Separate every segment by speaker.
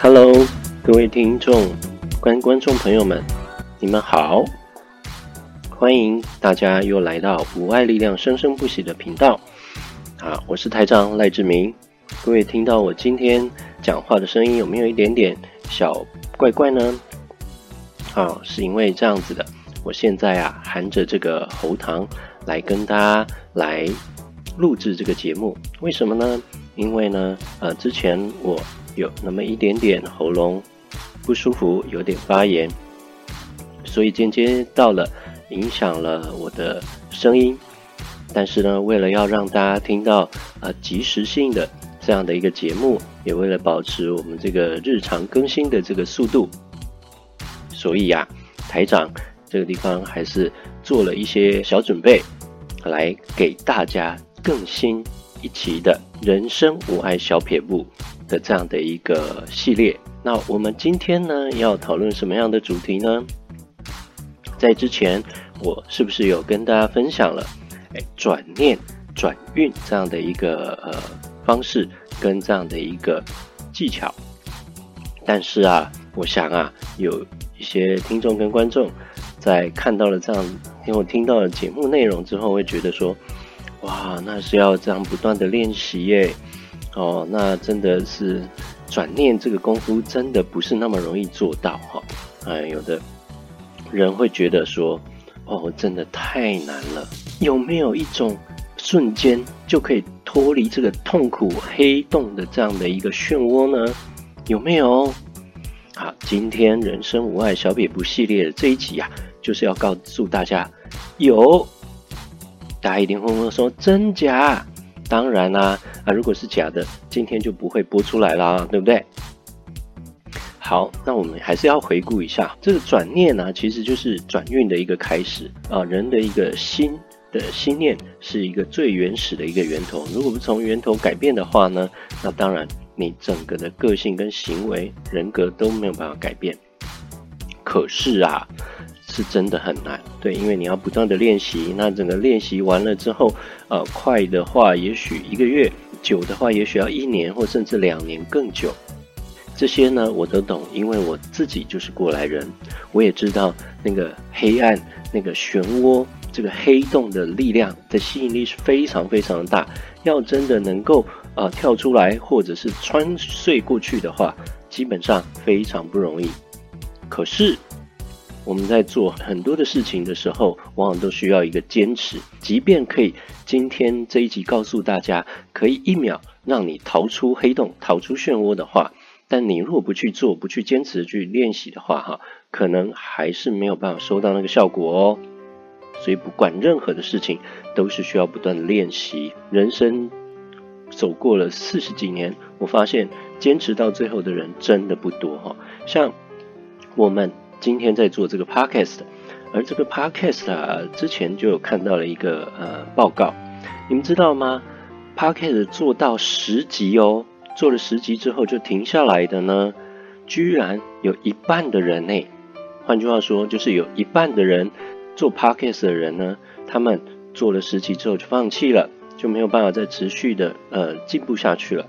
Speaker 1: Hello，各位听众、观观众朋友们，你们好！欢迎大家又来到无爱力量生生不息的频道。啊，我是台长赖志明。各位听到我今天讲话的声音有没有一点点小怪怪呢？啊，是因为这样子的，我现在啊含着这个喉糖来跟大家来录制这个节目。为什么呢？因为呢，呃，之前我。有那么一点点喉咙不舒服，有点发炎，所以间接到了影响了我的声音。但是呢，为了要让大家听到呃及时性的这样的一个节目，也为了保持我们这个日常更新的这个速度，所以呀、台长这个地方还是做了一些小准备，来给大家更新一期的人生无碍小撇步。的这样的一个系列，那我们今天呢要讨论什么样的主题呢？在之前，我是不是有跟大家分享了，哎，转念转运这样的一个呃方式跟这样的一个技巧？但是啊，我想啊，有一些听众跟观众在看到了这样，因为我听到了节目内容之后，会觉得说，哇，那是要这样不断的练习耶。哦，那真的是转念这个功夫，真的不是那么容易做到哈。哎，有的人会觉得说，哦，真的太难了。有没有一种瞬间就可以脱离这个痛苦黑洞的这样的一个漩涡呢？有没有？好，今天人生无碍小撇步系列的这一集啊，就是要告诉大家，有。大家一定会问说，真假？当然啦、啊，如果是假的，今天就不会播出来啦，对不对？好，那我们还是要回顾一下这个转念呢、其实就是转运的一个开始啊。人的一个心的心念是一个最原始的一个源头，如果不从源头改变的话呢，那当然你整个的个性跟行为人格都没有办法改变。可是啊。是真的很难，对，因为你要不断的练习。那整个练习完了之后，呃，快的话也许一个月，久的话也许要一年或甚至两年更久。这些呢，我都懂，因为我自己就是过来人，我也知道那个黑暗、那个漩涡、这个黑洞的力量的吸引力是非常非常的大。要真的能够啊、呃、跳出来，或者是穿碎过去的话，基本上非常不容易。可是。我们在做很多的事情的时候，往往都需要一个坚持。即便可以今天这一集告诉大家，可以一秒让你逃出黑洞、逃出漩涡的话，但你如果不去做、不去坚持去练习的话，哈，可能还是没有办法收到那个效果哦。所以，不管任何的事情，都是需要不断的练习。人生走过了四十几年，我发现坚持到最后的人真的不多哈。像我们。今天在做这个 podcast，而这个 podcast 啊，之前就有看到了一个呃报告，你们知道吗？podcast 做到十集哦，做了十集之后就停下来的呢，居然有一半的人呢。换句话说，就是有一半的人做 podcast 的人呢，他们做了十集之后就放弃了，就没有办法再持续的呃进步下去了。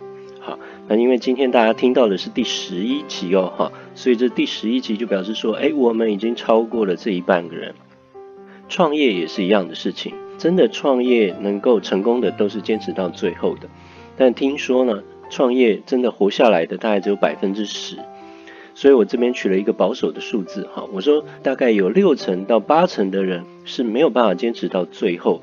Speaker 1: 那因为今天大家听到的是第十一集哦，哈，所以这第十一集就表示说，哎，我们已经超过了这一半个人。创业也是一样的事情，真的创业能够成功的都是坚持到最后的。但听说呢，创业真的活下来的大概只有百分之十，所以我这边取了一个保守的数字，哈，我说大概有六成到八成的人是没有办法坚持到最后，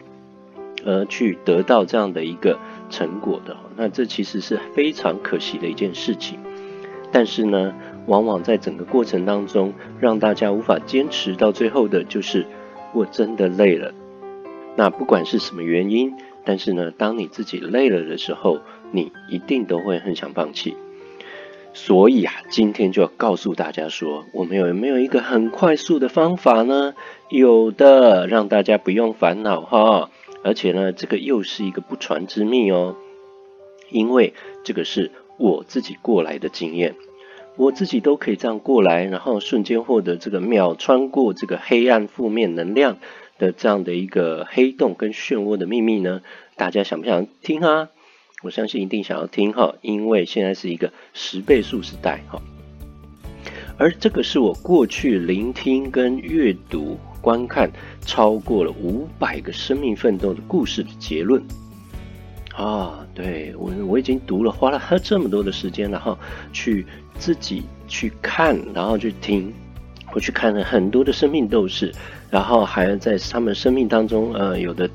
Speaker 1: 而去得到这样的一个。成果的，那这其实是非常可惜的一件事情。但是呢，往往在整个过程当中，让大家无法坚持到最后的，就是我真的累了。那不管是什么原因，但是呢，当你自己累了的时候，你一定都会很想放弃。所以啊，今天就要告诉大家说，我们有没有一个很快速的方法呢？有的，让大家不用烦恼哈。而且呢，这个又是一个不传之秘哦，因为这个是我自己过来的经验，我自己都可以这样过来，然后瞬间获得这个秒穿过这个黑暗负面能量的这样的一个黑洞跟漩涡的秘密呢？大家想不想听啊？我相信一定想要听哈，因为现在是一个十倍速时代哈。而这个是我过去聆听跟阅读观看超过了五百个生命奋斗的故事的结论。啊，对，我我已经读了，花了这么多的时间，然后去自己去看，然后去听，我去看了很多的生命斗士，然后还在他们生命当中，呃，有的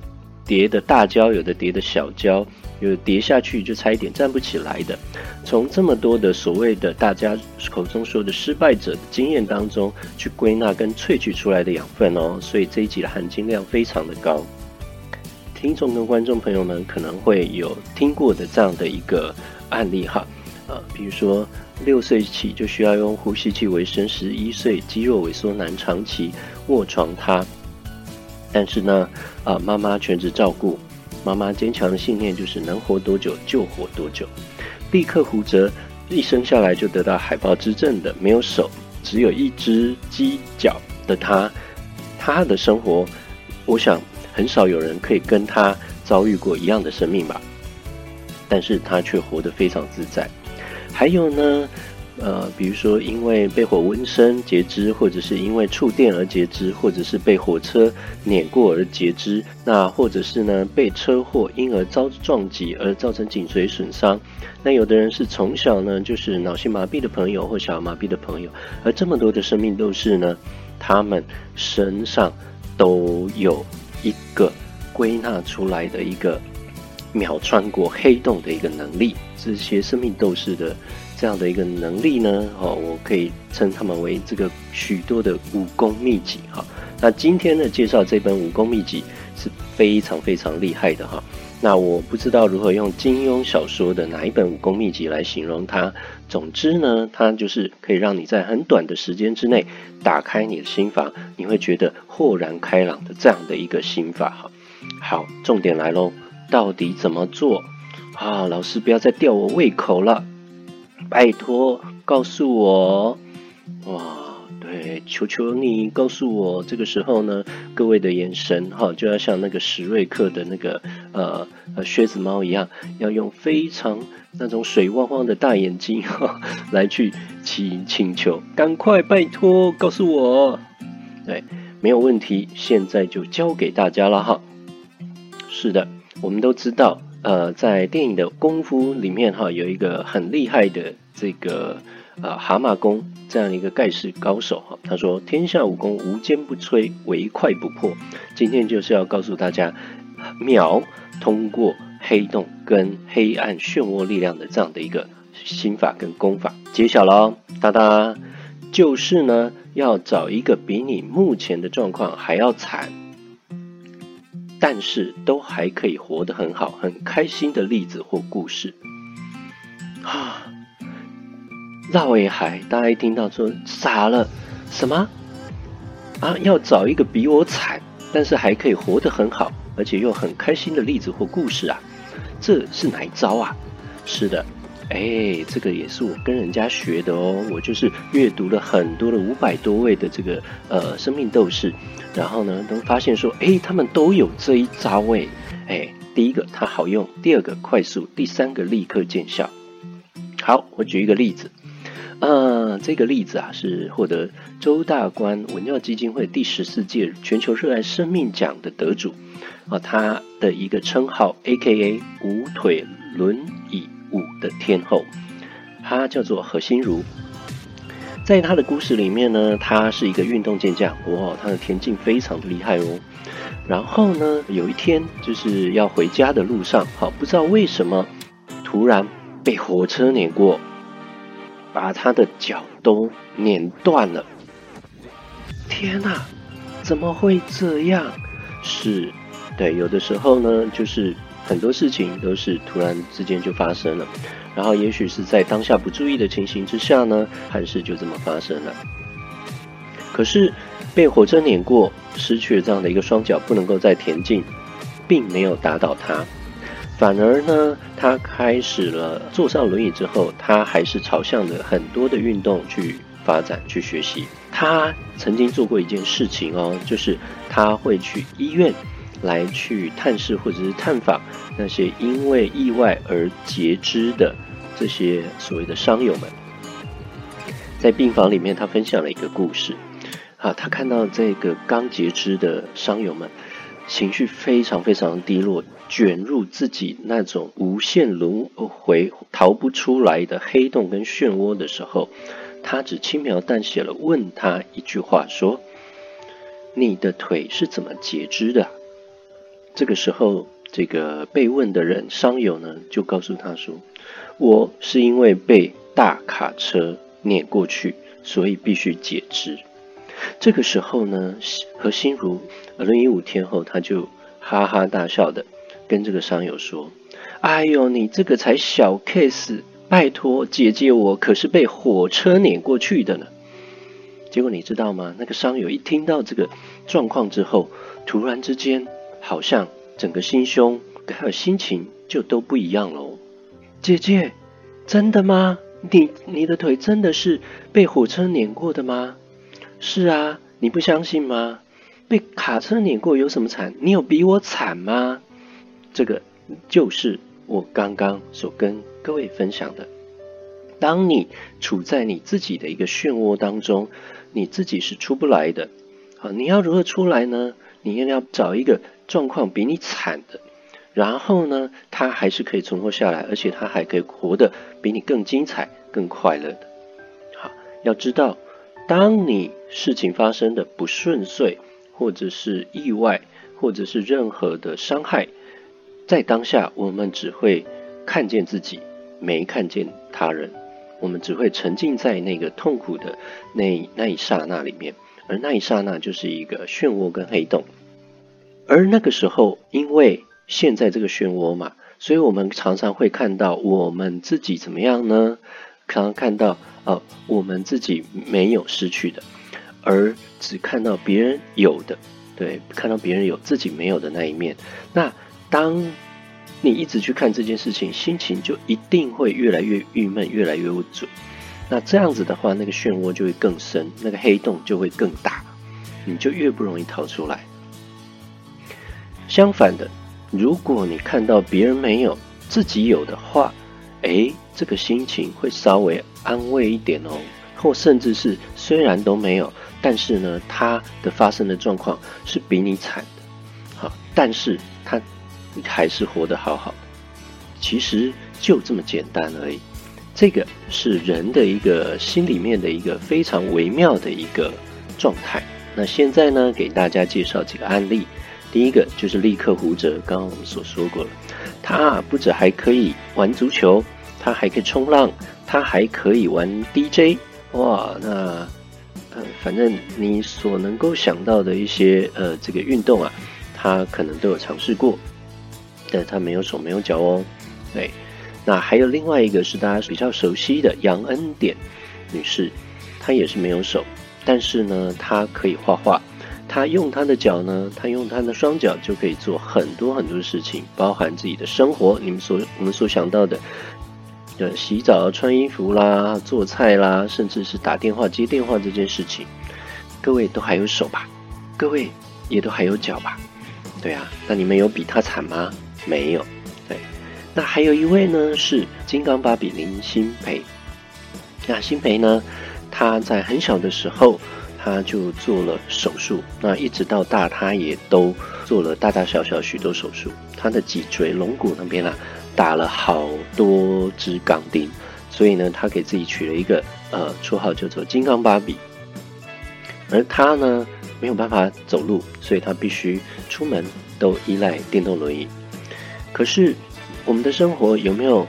Speaker 1: 叠的大跤，有的叠的小跤，有的跌下去就差一点站不起来的。从这么多的所谓的大家口中说的失败者的经验当中去归纳跟萃取出来的养分哦，所以这一集的含金量非常的高。听众跟观众朋友们可能会有听过的这样的一个案例哈，呃，比如说六岁起就需要用呼吸器维生，十一岁肌肉萎缩难长期卧床榻，但是呢，啊、妈妈全职照顾，妈妈坚强的信念就是能活多久就活多久。立刻骨折，一生下来就得到海豹肢症的，没有手，只有一只鸡脚的他，他的生活，我想。很少有人可以跟他遭遇过一样的生命吧，但是他却活得非常自在。还有呢，呃，比如说因为被火温身截肢，或者是因为触电而截肢，或者是被火车碾过而截肢，那或者是呢被车祸因而遭撞击而造成颈髓损伤。那有的人是从小呢就是脑性麻痹的朋友或小儿麻痹的朋友，而这么多的生命斗士呢，他们身上都有。一个归纳出来的一个秒穿过黑洞的一个能力，这些生命斗士的这样的一个能力呢，哦，我可以称他们为这个许多的武功秘籍哈。那今天呢，介绍这本武功秘籍是非常非常厉害的哈。那我不知道如何用金庸小说的哪一本武功秘籍来形容它。总之呢，它就是可以让你在很短的时间之内打开你的心房，你会觉得豁然开朗的这样的一个心法哈。好，重点来喽，到底怎么做啊？老师不要再吊我胃口了，拜托告诉我哇！对，求求你告诉我，这个时候呢，各位的眼神哈，就要像那个史瑞克的那个呃呃靴子猫一样，要用非常那种水汪汪的大眼睛哈来去请请求，赶快拜托告诉我。对，没有问题，现在就交给大家了哈。是的，我们都知道，呃，在电影的功夫里面哈，有一个很厉害的这个。啊，蛤蟆功这样一个盖世高手哈，他说：“天下武功无坚不摧，唯快不破。”今天就是要告诉大家，秒通过黑洞跟黑暗漩涡力量的这样的一个心法跟功法。揭晓了，哒哒，就是呢，要找一个比你目前的状况还要惨，但是都还可以活得很好、很开心的例子或故事啊。绕尾海，大家一听到说傻了，什么啊？要找一个比我惨，但是还可以活得很好，而且又很开心的例子或故事啊？这是哪一招啊？是的，哎，这个也是我跟人家学的哦。我就是阅读了很多的五百多位的这个呃生命斗士，然后呢，都发现说，哎，他们都有这一招哎，哎，第一个它好用，第二个快速，第三个立刻见效。好，我举一个例子。呃，这个例子啊，是获得周大观文教基金会第十四届全球热爱生命奖的得主啊，他的一个称号，A.K.A. 五腿轮椅舞的天后，他叫做何心如。在他的故事里面呢，他是一个运动健将，哇，他的田径非常的厉害哦。然后呢，有一天就是要回家的路上，好，不知道为什么突然被火车碾过。把他的脚都碾断了！天哪，怎么会这样？是，对，有的时候呢，就是很多事情都是突然之间就发生了，然后也许是在当下不注意的情形之下呢，憾事就这么发生了。可是被火车碾过，失去了这样的一个双脚，不能够再前进，并没有打倒他。反而呢，他开始了坐上轮椅之后，他还是朝向着很多的运动去发展、去学习。他曾经做过一件事情哦，就是他会去医院来去探视或者是探访那些因为意外而截肢的这些所谓的伤友们。在病房里面，他分享了一个故事。啊，他看到这个刚截肢的伤友们，情绪非常非常低落，卷入自己那种无限轮回、逃不出来的黑洞跟漩涡的时候，他只轻描淡写了问他一句话说：“你的腿是怎么截肢的？”这个时候，这个被问的人伤友呢，就告诉他说：“我是因为被大卡车碾过去，所以必须截肢。”这个时候呢，何心如轮椅五天后，他就哈哈大笑的跟这个伤友说：“哎呦，你这个才小 case，拜托姐姐，我可是被火车碾过去的呢。”结果你知道吗？那个伤友一听到这个状况之后，突然之间好像整个心胸还有心情就都不一样喽。姐姐，真的吗？你你的腿真的是被火车碾过的吗？是啊，你不相信吗？被卡车碾过有什么惨？你有比我惨吗？这个就是我刚刚所跟各位分享的。当你处在你自己的一个漩涡当中，你自己是出不来的。好，你要如何出来呢？你一定要找一个状况比你惨的，然后呢，他还是可以存活下来，而且他还可以活得比你更精彩、更快乐的。好，要知道。当你事情发生的不顺遂，或者是意外，或者是任何的伤害，在当下我们只会看见自己，没看见他人，我们只会沉浸在那个痛苦的那那一刹那里面，而那一刹那就是一个漩涡跟黑洞。而那个时候，因为现在这个漩涡嘛，所以我们常常会看到我们自己怎么样呢？常常看到。哦，我们自己没有失去的，而只看到别人有的，对，看到别人有自己没有的那一面。那当你一直去看这件事情，心情就一定会越来越郁闷，越来越不准。那这样子的话，那个漩涡就会更深，那个黑洞就会更大，你就越不容易逃出来。相反的，如果你看到别人没有，自己有的话，诶，这个心情会稍微安慰一点哦，或甚至是虽然都没有，但是呢，他的发生的状况是比你惨的，好，但是他还是活得好好的，其实就这么简单而已。这个是人的一个心里面的一个非常微妙的一个状态。那现在呢，给大家介绍几个案例。第一个就是力克胡哲，刚刚我们所说过了，他不止还可以玩足球，他还可以冲浪，他还可以玩 DJ，哇，那呃，反正你所能够想到的一些呃这个运动啊，他可能都有尝试过，但他没有手没有脚哦，对，那还有另外一个是大家比较熟悉的杨恩典女士，她也是没有手，但是呢，她可以画画。他用他的脚呢，他用他的双脚就可以做很多很多事情，包含自己的生活。你们所我们所想到的，呃，洗澡、穿衣服啦、做菜啦，甚至是打电话、接电话这件事情，各位都还有手吧？各位也都还有脚吧？对啊，那你们有比他惨吗？没有。对，那还有一位呢，是金刚芭比林心培。那心培呢，他在很小的时候。他就做了手术，那一直到大，他也都做了大大小小许多手术。他的脊椎龙骨那边啊，打了好多支钢钉，所以呢，他给自己取了一个呃绰号，叫做“金刚芭比”。而他呢，没有办法走路，所以他必须出门都依赖电动轮椅。可是，我们的生活有没有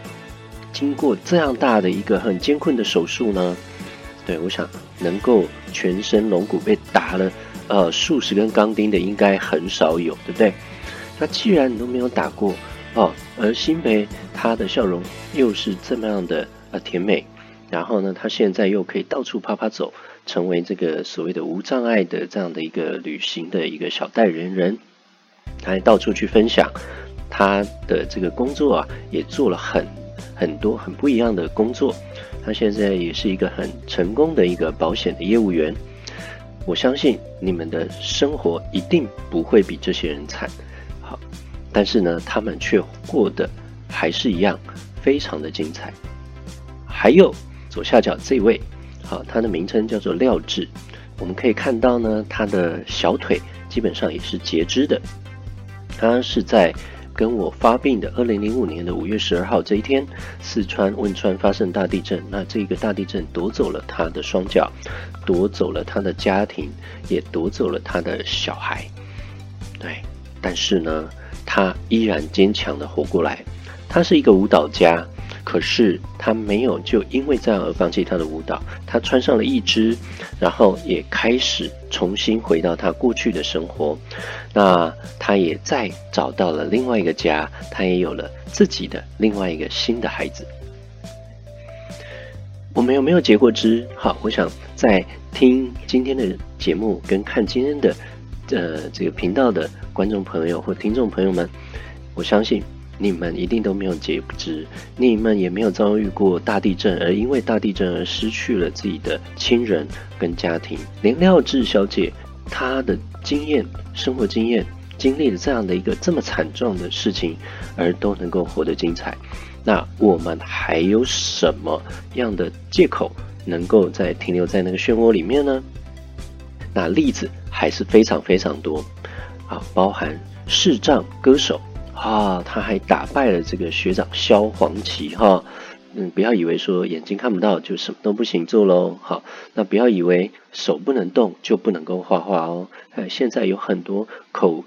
Speaker 1: 经过这样大的一个很艰困的手术呢？对，我想能够全身龙骨被打了，呃，数十根钢钉的应该很少有，对不对？那既然你都没有打过哦，而心培他的笑容又是这么样的呃甜美，然后呢，他现在又可以到处趴趴走，成为这个所谓的无障碍的这样的一个旅行的一个小代言人，他还到处去分享他的这个工作啊，也做了很很多很不一样的工作。他现在也是一个很成功的一个保险的业务员，我相信你们的生活一定不会比这些人惨，好，但是呢，他们却过得还是一样非常的精彩。还有左下角这位好，他的名称叫做廖智。我们可以看到呢，他的小腿基本上也是截肢的。他是在跟我发病的二零零五年的五月十二号这一天，四川汶川发生大地震。那这个大地震夺走了他的双脚，夺走了他的家庭，也夺走了他的小孩。对，但是呢，他依然坚强的活过来。他是一个舞蹈家。可是他没有就因为这样而放弃他的舞蹈，他穿上了义肢，然后也开始重新回到他过去的生活。那他也再找到了另外一个家，他也有了自己的另外一个新的孩子。我们有没有截过肢？好，我想在听今天的节目跟看今天的呃这个频道的观众朋友或听众朋友们，我相信。你们一定都没有截肢，你们也没有遭遇过大地震，而因为大地震而失去了自己的亲人跟家庭。连廖智小姐她的经验、生活经验，经历了这样的一个这么惨状的事情，而都能够活得精彩。那我们还有什么样的借口能够再停留在那个漩涡里面呢？那例子还是非常非常多啊，包含视障歌手。啊，他还打败了这个学长萧煌奇哈，嗯，不要以为说眼睛看不到就什么都不行做喽，好，那不要以为手不能动就不能够画画哦，哎，现在有很多口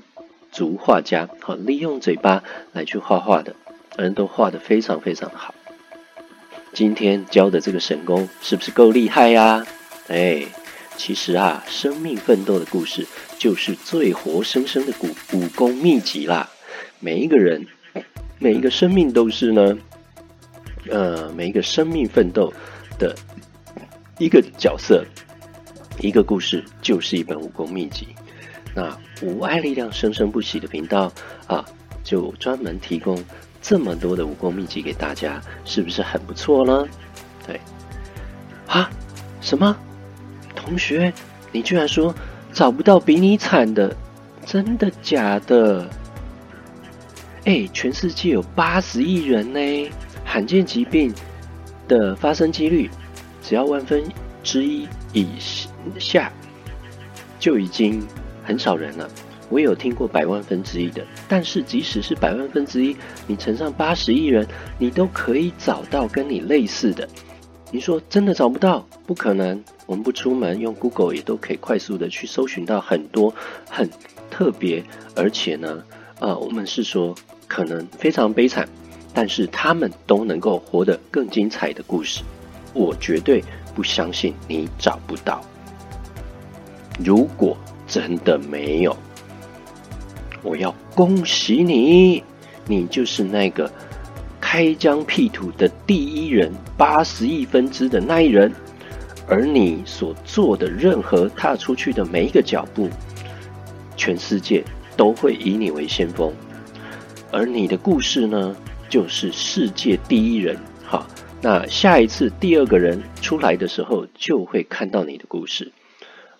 Speaker 1: 足画家，好，利用嘴巴来去画画的，人都画得非常非常的好。今天教的这个神功是不是够厉害呀？哎，其实啊，生命奋斗的故事就是最活生生的武武功秘籍啦。每一个人，每一个生命都是呢，呃，每一个生命奋斗的一个角色，一个故事，就是一本武功秘籍。那无爱力量生生不息的频道啊，就专门提供这么多的武功秘籍给大家，是不是很不错呢？对，啊，什么？同学，你居然说找不到比你惨的，真的假的？哎，全世界有八十亿人呢，罕见疾病的发生几率只要万分之一以下，就已经很少人了。我有听过百万分之一的，但是即使是百万分之一，你乘上八十亿人，你都可以找到跟你类似的。你说真的找不到？不可能，我们不出门，用 Google 也都可以快速的去搜寻到很多很特别，而且呢，呃，我们是说。可能非常悲惨，但是他们都能够活得更精彩的故事。我绝对不相信你找不到。如果真的没有，我要恭喜你，你就是那个开疆辟土的第一人，八十亿分之的那一人。而你所做的任何踏出去的每一个脚步，全世界都会以你为先锋。而你的故事呢，就是世界第一人。好，那下一次第二个人出来的时候，就会看到你的故事，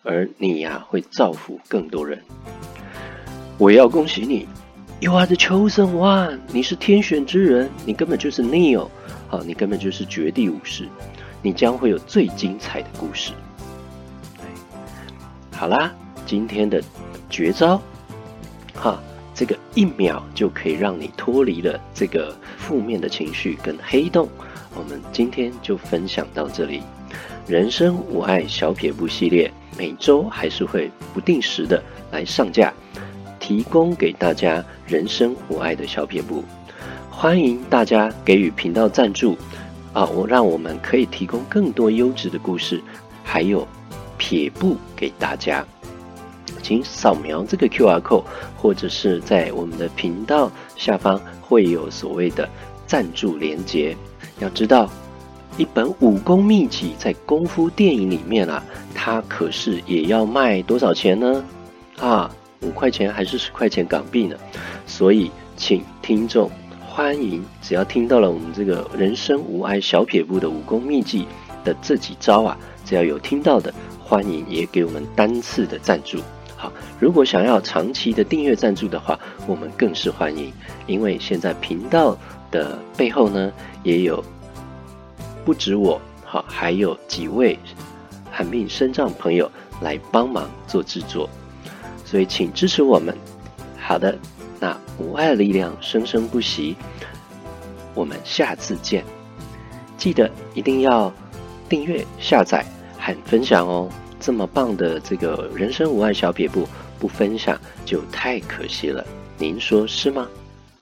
Speaker 1: 而你呀、啊，会造福更多人。我要恭喜你，You are the chosen one，你是天选之人，你根本就是 Neo，好，你根本就是绝地武士，你将会有最精彩的故事。好啦，今天的绝招，哈。这个一秒就可以让你脱离了这个负面的情绪跟黑洞。我们今天就分享到这里。人生无爱小撇步系列每周还是会不定时的来上架，提供给大家人生无爱的小撇步。欢迎大家给予频道赞助啊，我让我们可以提供更多优质的故事，还有撇步给大家。请扫描这个 QR code，或者是在我们的频道下方会有所谓的赞助连接。要知道，一本武功秘籍在功夫电影里面啊，它可是也要卖多少钱呢？啊，五块钱还是十块钱港币呢？所以，请听众欢迎，只要听到了我们这个人生无碍小撇步的武功秘籍的这几招啊，只要有听到的，欢迎也给我们单次的赞助。如果想要长期的订阅赞助的话，我们更是欢迎，因为现在频道的背后呢，也有不止我，好，还有几位罕病生障朋友来帮忙做制作，所以请支持我们。好的，那无碍力量生生不息，我们下次见。记得一定要订阅、下载和分享哦！这么棒的这个人生无爱小撇步，不分享就太可惜了，您说是吗？